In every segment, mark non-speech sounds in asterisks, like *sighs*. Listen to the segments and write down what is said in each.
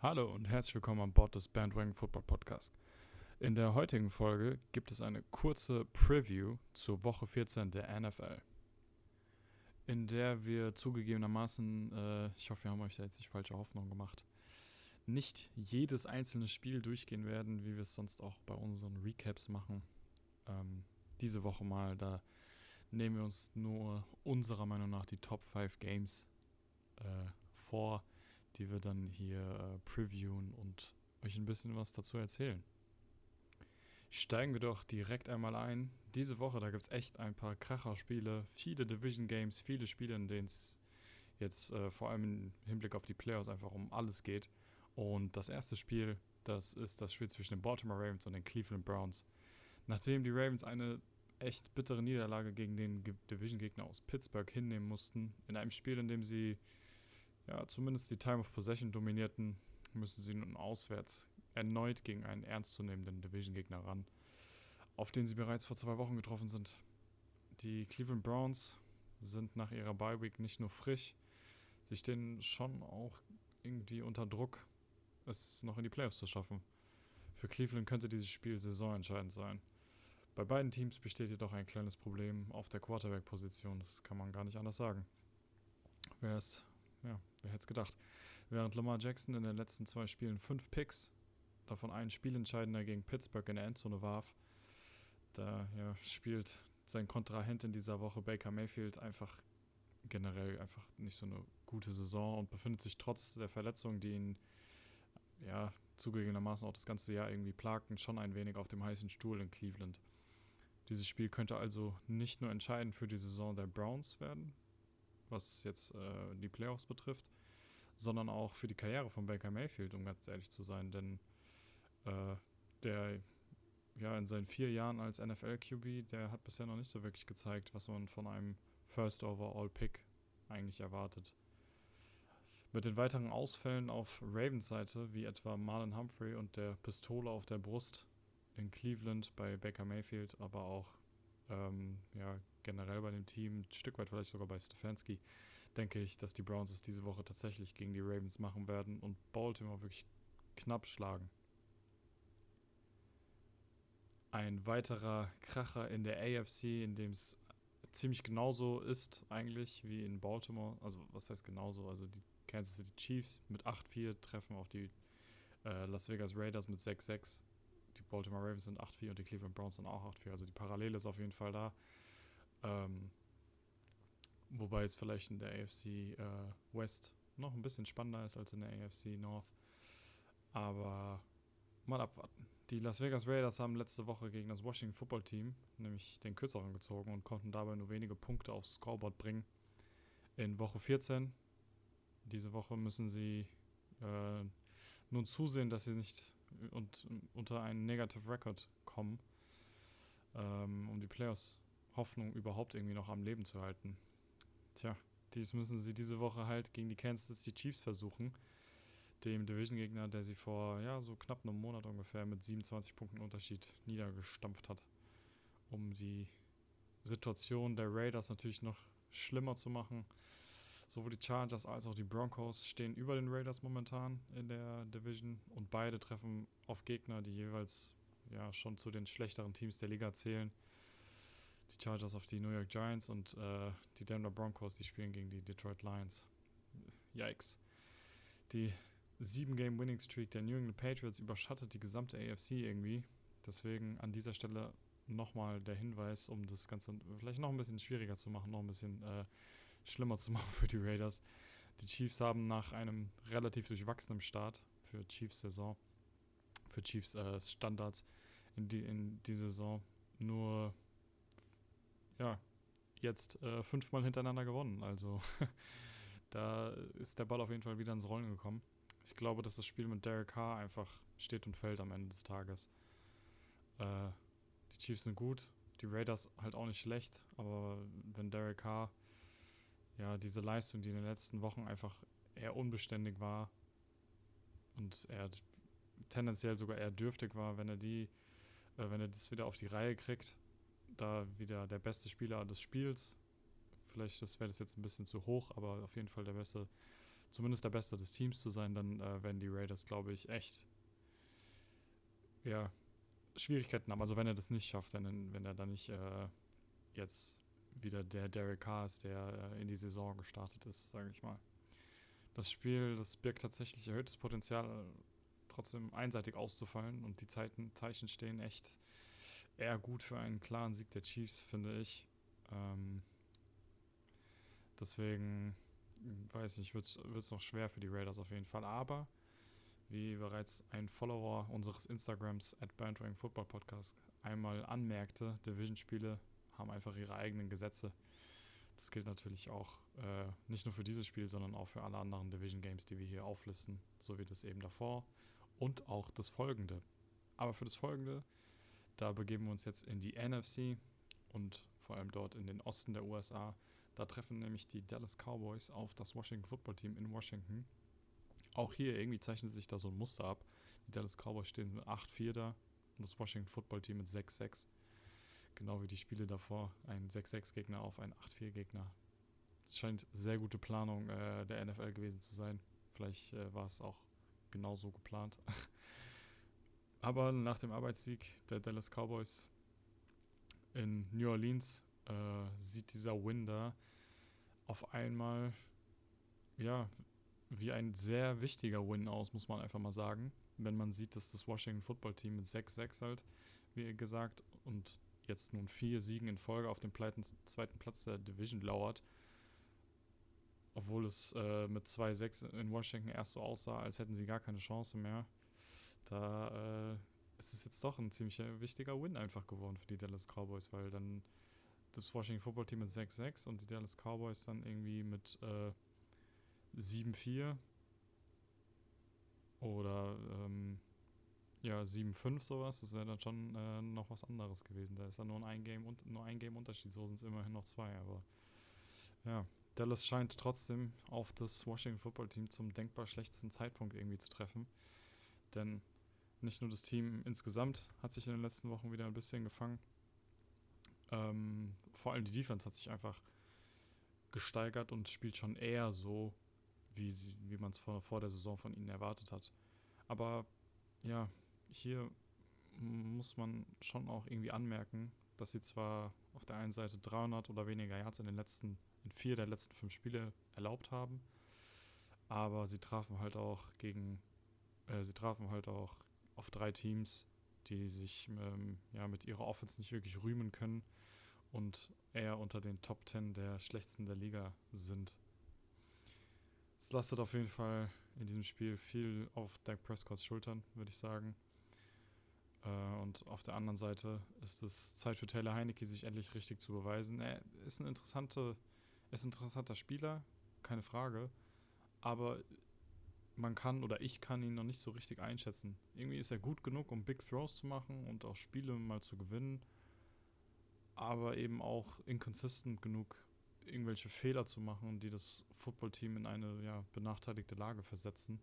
Hallo und herzlich willkommen an Bord des Bandwagon Football Podcast. In der heutigen Folge gibt es eine kurze Preview zur Woche 14 der NFL, in der wir zugegebenermaßen, äh, ich hoffe, wir haben euch da jetzt nicht falsche Hoffnung gemacht, nicht jedes einzelne Spiel durchgehen werden, wie wir es sonst auch bei unseren Recaps machen. Ähm, diese Woche mal, da nehmen wir uns nur unserer Meinung nach die Top 5 Games äh, vor die wir dann hier äh, previewen und euch ein bisschen was dazu erzählen. Steigen wir doch direkt einmal ein. Diese Woche, da gibt es echt ein paar Kracher-Spiele, viele Division Games, viele Spiele, in denen es jetzt äh, vor allem im Hinblick auf die Playoffs einfach um alles geht. Und das erste Spiel, das ist das Spiel zwischen den Baltimore Ravens und den Cleveland Browns. Nachdem die Ravens eine echt bittere Niederlage gegen den Division-Gegner aus Pittsburgh hinnehmen mussten, in einem Spiel, in dem sie ja, zumindest die Time of Possession dominierten, müssen sie nun auswärts erneut gegen einen ernstzunehmenden Division-Gegner ran, auf den sie bereits vor zwei Wochen getroffen sind. Die Cleveland Browns sind nach ihrer Bye-Week nicht nur frisch, sie stehen schon auch irgendwie unter Druck, es noch in die Playoffs zu schaffen. Für Cleveland könnte dieses Spiel saisonentscheidend sein. Bei beiden Teams besteht jedoch ein kleines Problem auf der Quarterback-Position, das kann man gar nicht anders sagen. Wer es ja, wer hätte es gedacht. Während Lamar Jackson in den letzten zwei Spielen fünf Picks, davon einen Spielentscheidender gegen Pittsburgh in der Endzone warf, da ja, spielt sein Kontrahent in dieser Woche Baker Mayfield einfach generell einfach nicht so eine gute Saison und befindet sich trotz der Verletzungen, die ihn ja zugegebenermaßen auch das ganze Jahr irgendwie plagten, schon ein wenig auf dem heißen Stuhl in Cleveland. Dieses Spiel könnte also nicht nur entscheidend für die Saison der Browns werden, was jetzt äh, die Playoffs betrifft, sondern auch für die Karriere von Baker Mayfield, um ganz ehrlich zu sein. Denn äh, der ja in seinen vier Jahren als NFL-QB, der hat bisher noch nicht so wirklich gezeigt, was man von einem First Overall Pick eigentlich erwartet. Mit den weiteren Ausfällen auf Ravens Seite, wie etwa Marlon Humphrey und der Pistole auf der Brust in Cleveland bei Baker Mayfield, aber auch ähm, ja, generell bei dem Team, ein Stück weit vielleicht sogar bei Stefanski, denke ich, dass die Browns es diese Woche tatsächlich gegen die Ravens machen werden und Baltimore wirklich knapp schlagen. Ein weiterer Kracher in der AFC, in dem es ziemlich genauso ist eigentlich wie in Baltimore. Also was heißt genauso? Also die Kansas City Chiefs mit 8-4 treffen auf die äh, Las Vegas Raiders mit 6-6. Die Baltimore Ravens sind 8-4 und die Cleveland Browns sind auch 8-4. Also die Parallele ist auf jeden Fall da. Ähm, wobei es vielleicht in der AFC äh, West noch ein bisschen spannender ist als in der AFC North. Aber mal abwarten. Die Las Vegas Raiders haben letzte Woche gegen das Washington Football Team nämlich den Kürzeren gezogen und konnten dabei nur wenige Punkte aufs Scoreboard bringen. In Woche 14, diese Woche müssen sie äh, nun zusehen, dass sie nicht und, unter einen Negative Record kommen, ähm, um die Playoffs Hoffnung überhaupt irgendwie noch am Leben zu halten. Tja, dies müssen sie diese Woche halt gegen die Kansas City Chiefs versuchen. Dem Division-Gegner, der sie vor ja, so knapp einem Monat ungefähr mit 27 Punkten Unterschied niedergestampft hat. Um die Situation der Raiders natürlich noch schlimmer zu machen. Sowohl die Chargers als auch die Broncos stehen über den Raiders momentan in der Division und beide treffen auf Gegner, die jeweils ja schon zu den schlechteren Teams der Liga zählen die Chargers auf die New York Giants und äh, die Denver Broncos, die spielen gegen die Detroit Lions. Yikes. Die 7-Game-Winning-Streak der New England Patriots überschattet die gesamte AFC irgendwie. Deswegen an dieser Stelle nochmal der Hinweis, um das Ganze vielleicht noch ein bisschen schwieriger zu machen, noch ein bisschen äh, schlimmer zu *laughs* machen für die Raiders. Die Chiefs haben nach einem relativ durchwachsenen Start für Chiefs Saison, für Chiefs äh, in die, in die Saison nur ja, jetzt äh, fünfmal hintereinander gewonnen. Also *laughs* da ist der Ball auf jeden Fall wieder ins Rollen gekommen. Ich glaube, dass das Spiel mit Derek Carr einfach steht und fällt am Ende des Tages. Äh, die Chiefs sind gut, die Raiders halt auch nicht schlecht, aber wenn Derek Carr ja diese Leistung, die in den letzten Wochen einfach eher unbeständig war und er tendenziell sogar eher dürftig war, wenn er die, äh, wenn er das wieder auf die Reihe kriegt, da wieder der beste Spieler des Spiels. Vielleicht wäre das jetzt ein bisschen zu hoch, aber auf jeden Fall der beste zumindest der Beste des Teams zu sein, dann äh, werden die Raiders, glaube ich, echt ja, Schwierigkeiten haben. Also wenn er das nicht schafft, wenn, wenn er dann nicht äh, jetzt wieder der Derek Carr ist, der äh, in die Saison gestartet ist, sage ich mal. Das Spiel, das birgt tatsächlich erhöhtes Potenzial, trotzdem einseitig auszufallen und die Zeiten, Zeichen stehen echt eher gut für einen klaren Sieg der Chiefs, finde ich. Ähm, deswegen, weiß ich, wird es noch schwer für die Raiders auf jeden Fall. Aber, wie bereits ein Follower unseres Instagrams at Bandwagon Football Podcast einmal anmerkte, Division-Spiele haben einfach ihre eigenen Gesetze. Das gilt natürlich auch äh, nicht nur für dieses Spiel, sondern auch für alle anderen Division Games, die wir hier auflisten, so wie das eben davor und auch das folgende. Aber für das folgende, da begeben wir uns jetzt in die NFC und vor allem dort in den Osten der USA. Da treffen nämlich die Dallas Cowboys auf das Washington Football Team in Washington. Auch hier irgendwie zeichnet sich da so ein Muster ab. Die Dallas Cowboys stehen mit 8-4 da und das Washington Football Team mit 6-6. Genau wie die Spiele davor. Ein 6-6-Gegner auf einen 8-4-Gegner. Es scheint sehr gute Planung äh, der NFL gewesen zu sein. Vielleicht äh, war es auch genauso geplant. *laughs* Aber nach dem Arbeitssieg der Dallas Cowboys in New Orleans äh, sieht dieser Win da auf einmal ja wie ein sehr wichtiger Win aus, muss man einfach mal sagen. Wenn man sieht, dass das Washington Football Team mit 6-6 halt, wie gesagt, und jetzt nun vier Siegen in Folge auf dem zweiten Platz der Division lauert, obwohl es äh, mit 2-6 in Washington erst so aussah, als hätten sie gar keine Chance mehr. Da äh, ist es jetzt doch ein ziemlich wichtiger Win einfach geworden für die Dallas Cowboys, weil dann das Washington Football Team mit 6-6 und die Dallas Cowboys dann irgendwie mit äh, 7-4 oder ähm, ja, 7-5 sowas, das wäre dann schon äh, noch was anderes gewesen. Da ist dann nur ein Game und nur ein Game Unterschied, so sind es immerhin noch zwei, aber ja, Dallas scheint trotzdem auf das Washington Football Team zum denkbar schlechtesten Zeitpunkt irgendwie zu treffen. Denn nicht nur das Team insgesamt hat sich in den letzten Wochen wieder ein bisschen gefangen. Ähm, vor allem die Defense hat sich einfach gesteigert und spielt schon eher so, wie, wie man es vor, vor der Saison von ihnen erwartet hat. Aber ja, hier muss man schon auch irgendwie anmerken, dass sie zwar auf der einen Seite 300 oder weniger Yards in den letzten in vier der letzten fünf Spiele erlaubt haben. Aber sie trafen halt auch gegen, äh, sie trafen halt auch auf drei Teams, die sich ähm, ja mit ihrer Offense nicht wirklich rühmen können und eher unter den Top Ten der schlechtesten der Liga sind. Es lastet auf jeden Fall in diesem Spiel viel auf Dak Prescotts Schultern, würde ich sagen. Äh, und auf der anderen Seite ist es Zeit für Taylor Heinecke, sich endlich richtig zu beweisen. Er ist eine interessante ist ein interessanter Spieler, keine Frage. Aber man kann oder ich kann ihn noch nicht so richtig einschätzen. Irgendwie ist er gut genug, um Big Throws zu machen und auch Spiele mal zu gewinnen. Aber eben auch inconsistent genug, irgendwelche Fehler zu machen, die das Footballteam in eine ja, benachteiligte Lage versetzen,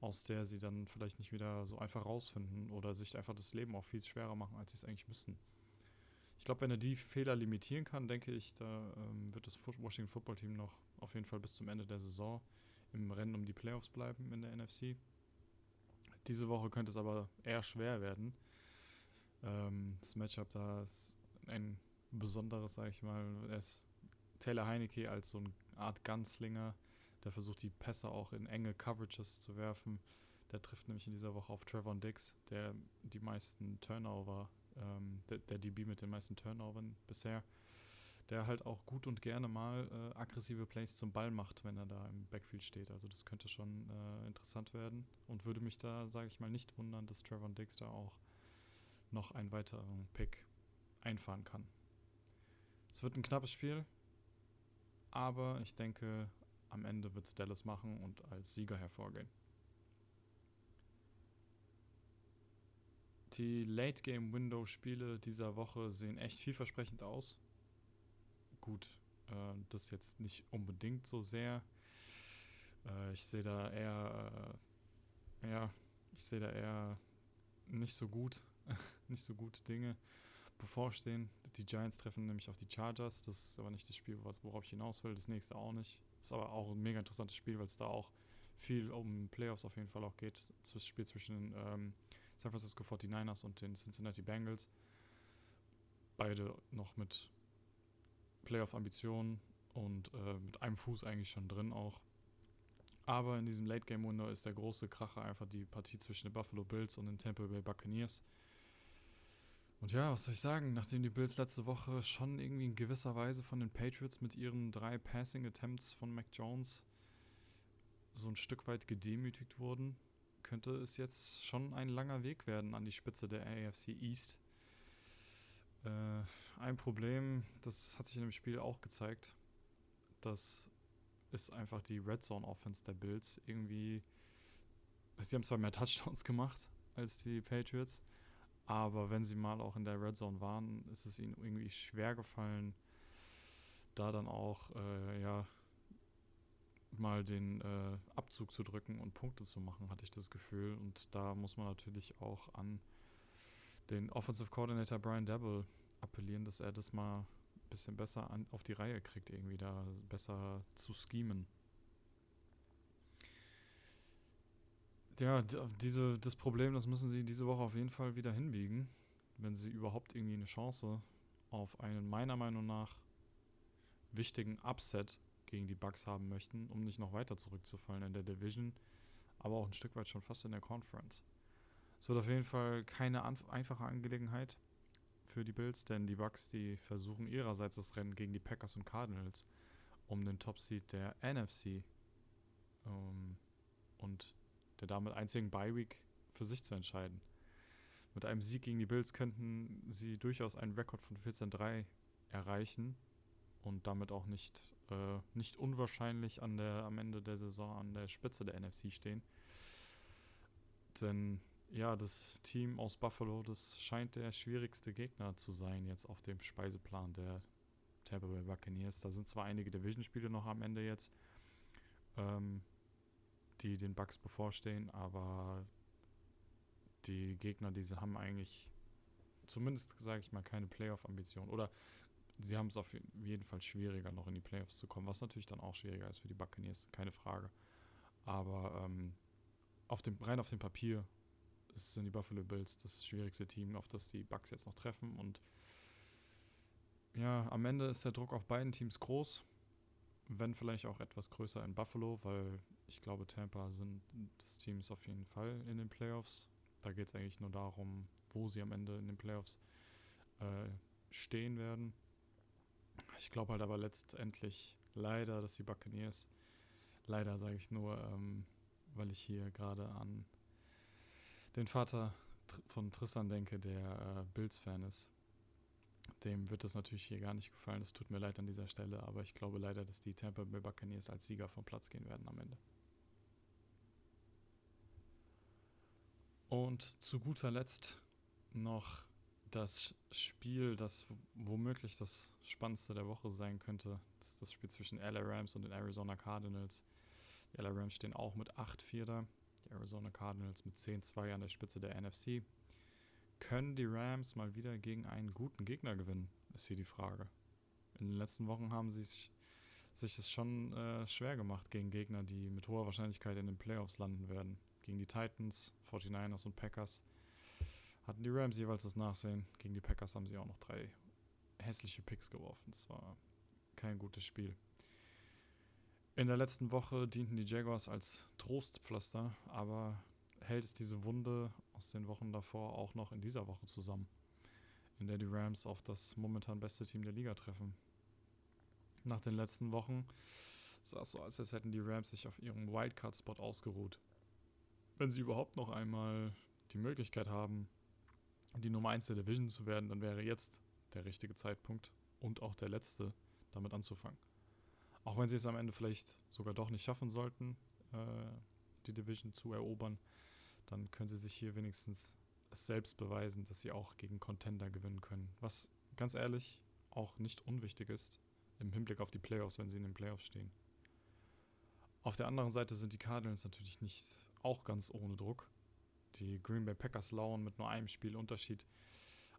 aus der sie dann vielleicht nicht wieder so einfach rausfinden oder sich einfach das Leben auch viel schwerer machen, als sie es eigentlich müssten. Ich glaube, wenn er die Fehler limitieren kann, denke ich, da ähm, wird das Washington Football Team noch auf jeden Fall bis zum Ende der Saison im Rennen um die Playoffs bleiben in der NFC. Diese Woche könnte es aber eher schwer werden. Ähm, das Matchup da ist ein besonderes, sage ich mal. Ist Taylor Heinecke als so eine Art Gunslinger, der versucht, die Pässe auch in enge Coverages zu werfen. Der trifft nämlich in dieser Woche auf Trevor Dix, der die meisten Turnover ähm, der, der, DB mit den meisten Turnovern bisher, der halt auch gut und gerne mal äh, aggressive Plays zum Ball macht, wenn er da im Backfield steht. Also das könnte schon äh, interessant werden und würde mich da, sage ich mal, nicht wundern, dass Trevor Dix da auch noch einen weiteren Pick einfahren kann. Es wird ein knappes Spiel, aber ich denke, am Ende wird Dallas machen und als Sieger hervorgehen. Die Late-Game-Window-Spiele dieser Woche sehen echt vielversprechend aus. Gut, äh, das jetzt nicht unbedingt so sehr. Äh, ich sehe da eher, äh, ja, ich sehe da eher nicht so gut, *laughs* nicht so gute Dinge. bevorstehen. Die Giants treffen nämlich auf die Chargers. Das ist aber nicht das Spiel, worauf ich hinaus will. Das nächste auch nicht. Ist aber auch ein mega interessantes Spiel, weil es da auch viel um Playoffs auf jeden Fall auch geht. Das Spiel zwischen ähm, San Francisco 49ers und den Cincinnati Bengals. Beide noch mit Playoff-Ambitionen und äh, mit einem Fuß eigentlich schon drin auch. Aber in diesem Late Game Window ist der große Kracher einfach die Partie zwischen den Buffalo Bills und den Tampa Bay Buccaneers. Und ja, was soll ich sagen, nachdem die Bills letzte Woche schon irgendwie in gewisser Weise von den Patriots mit ihren drei Passing Attempts von Mac Jones so ein Stück weit gedemütigt wurden, könnte es jetzt schon ein langer Weg werden an die Spitze der AFC East. Äh, ein Problem, das hat sich in dem Spiel auch gezeigt, das ist einfach die Red Zone Offense der Bills. Irgendwie, sie haben zwar mehr Touchdowns *laughs* gemacht als die Patriots, aber wenn sie mal auch in der Red Zone waren, ist es ihnen irgendwie schwer gefallen, da dann auch, äh, ja, mal den äh, Abzug zu drücken und Punkte zu machen, hatte ich das Gefühl. Und da muss man natürlich auch an den Offensive Coordinator Brian Dabble appellieren, dass er das mal ein bisschen besser an, auf die Reihe kriegt, irgendwie da besser zu schemen. Ja, diese, das Problem, das müssen sie diese Woche auf jeden Fall wieder hinbiegen, wenn sie überhaupt irgendwie eine Chance auf einen meiner Meinung nach wichtigen Upset gegen die Bucks haben möchten, um nicht noch weiter zurückzufallen in der Division, aber auch ein Stück weit schon fast in der Conference. Es wird auf jeden Fall keine einfache Angelegenheit für die Bills, denn die Bucks, die versuchen ihrerseits das Rennen gegen die Packers und Cardinals um den Top-Seed der NFC ähm, und der damit einzigen Bye-Week für sich zu entscheiden. Mit einem Sieg gegen die Bills könnten sie durchaus einen Rekord von 14-3 erreichen und damit auch nicht, äh, nicht unwahrscheinlich an der, am Ende der Saison an der Spitze der NFC stehen. Denn ja, das Team aus Buffalo, das scheint der schwierigste Gegner zu sein jetzt auf dem Speiseplan der Tampa Bay Buccaneers. Da sind zwar einige Division-Spiele noch am Ende jetzt, ähm, die den Bucks bevorstehen, aber die Gegner, die sie haben, eigentlich zumindest, sage ich mal, keine Playoff-Ambition. Oder sie haben es auf jeden Fall schwieriger, noch in die Playoffs zu kommen, was natürlich dann auch schwieriger ist für die Buccaneers, keine Frage. Aber ähm, auf dem, rein auf dem Papier sind die Buffalo Bills das schwierigste Team, auf das die Bucks jetzt noch treffen. Und ja, am Ende ist der Druck auf beiden Teams groß, wenn vielleicht auch etwas größer in Buffalo, weil ich glaube, Tampa sind das Team ist auf jeden Fall in den Playoffs. Da geht es eigentlich nur darum, wo sie am Ende in den Playoffs äh, stehen werden. Ich glaube halt aber letztendlich leider, dass die Buccaneers, leider sage ich nur, ähm, weil ich hier gerade an den Vater von Tristan denke, der äh, Bills-Fan ist. Dem wird das natürlich hier gar nicht gefallen. Es tut mir leid an dieser Stelle, aber ich glaube leider, dass die Tampa Bay Buccaneers als Sieger vom Platz gehen werden am Ende. Und zu guter Letzt noch das Spiel, das womöglich das spannendste der Woche sein könnte, das ist das Spiel zwischen LA Rams und den Arizona Cardinals. Die LA Rams stehen auch mit 8-4 da, Arizona Cardinals mit 10-2 an der Spitze der NFC. Können die Rams mal wieder gegen einen guten Gegner gewinnen, ist hier die Frage. In den letzten Wochen haben sie sich, sich es schon äh, schwer gemacht gegen Gegner, die mit hoher Wahrscheinlichkeit in den Playoffs landen werden. Gegen die Titans, 49ers und Packers hatten die Rams jeweils das Nachsehen. Gegen die Packers haben sie auch noch drei hässliche Picks geworfen. Das war kein gutes Spiel. In der letzten Woche dienten die Jaguars als Trostpflaster, aber hält es diese Wunde aus den Wochen davor auch noch in dieser Woche zusammen, in der die Rams auf das momentan beste Team der Liga treffen. Nach den letzten Wochen sah es so aus, als hätten die Rams sich auf ihrem Wildcard-Spot ausgeruht. Wenn sie überhaupt noch einmal die Möglichkeit haben, die Nummer 1 der Division zu werden, dann wäre jetzt der richtige Zeitpunkt und auch der letzte, damit anzufangen. Auch wenn sie es am Ende vielleicht sogar doch nicht schaffen sollten, äh, die Division zu erobern, dann können sie sich hier wenigstens selbst beweisen, dass sie auch gegen Contender gewinnen können. Was ganz ehrlich auch nicht unwichtig ist im Hinblick auf die Playoffs, wenn sie in den Playoffs stehen. Auf der anderen Seite sind die Cardinals natürlich nicht auch ganz ohne Druck. Die Green Bay Packers lauern mit nur einem Spiel Unterschied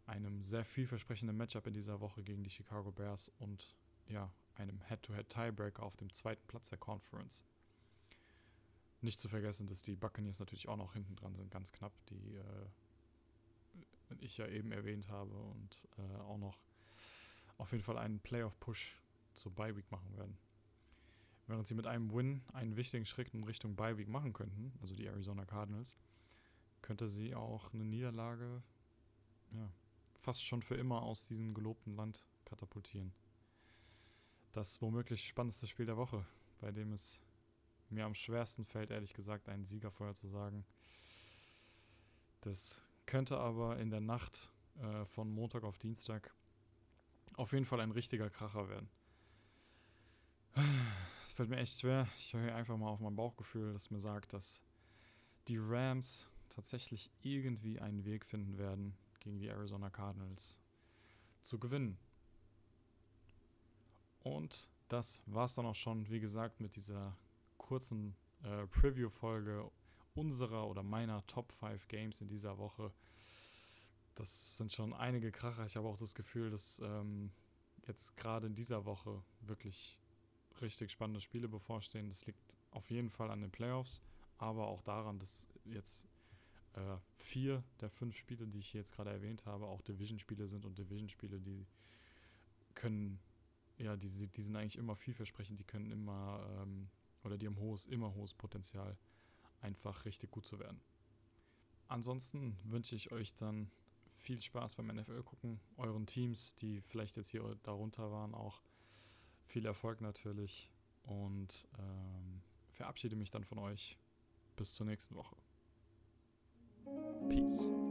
einem sehr vielversprechenden Matchup in dieser Woche gegen die Chicago Bears und ja, einem Head-to-Head-Tiebreaker auf dem zweiten Platz der Conference. Nicht zu vergessen, dass die Buccaneers natürlich auch noch hinten dran sind, ganz knapp, die äh, ich ja eben erwähnt habe und äh, auch noch auf jeden Fall einen Playoff-Push zur Bye-Week machen werden. Während sie mit einem Win einen wichtigen Schritt in Richtung Bye-Week machen könnten, also die Arizona Cardinals, könnte sie auch eine Niederlage ja, fast schon für immer aus diesem gelobten Land katapultieren. Das womöglich spannendste Spiel der Woche, bei dem es mir am schwersten fällt, ehrlich gesagt, einen Sieger vorher zu sagen. Das könnte aber in der Nacht äh, von Montag auf Dienstag auf jeden Fall ein richtiger Kracher werden. *sighs* Es fällt mir echt schwer. Ich höre einfach mal auf mein Bauchgefühl, das mir sagt, dass die Rams tatsächlich irgendwie einen Weg finden werden, gegen die Arizona Cardinals zu gewinnen. Und das war es dann auch schon, wie gesagt, mit dieser kurzen äh, Preview-Folge unserer oder meiner Top 5 Games in dieser Woche. Das sind schon einige Kracher. Ich habe auch das Gefühl, dass ähm, jetzt gerade in dieser Woche wirklich richtig spannende Spiele bevorstehen. Das liegt auf jeden Fall an den Playoffs, aber auch daran, dass jetzt äh, vier der fünf Spiele, die ich hier jetzt gerade erwähnt habe, auch Division-Spiele sind und Division-Spiele, die können, ja, die, die sind eigentlich immer vielversprechend, die können immer, ähm, oder die haben hohes, immer hohes Potenzial, einfach richtig gut zu werden. Ansonsten wünsche ich euch dann viel Spaß beim NFL gucken, euren Teams, die vielleicht jetzt hier darunter waren, auch viel Erfolg natürlich und ähm, verabschiede mich dann von euch. Bis zur nächsten Woche. Peace.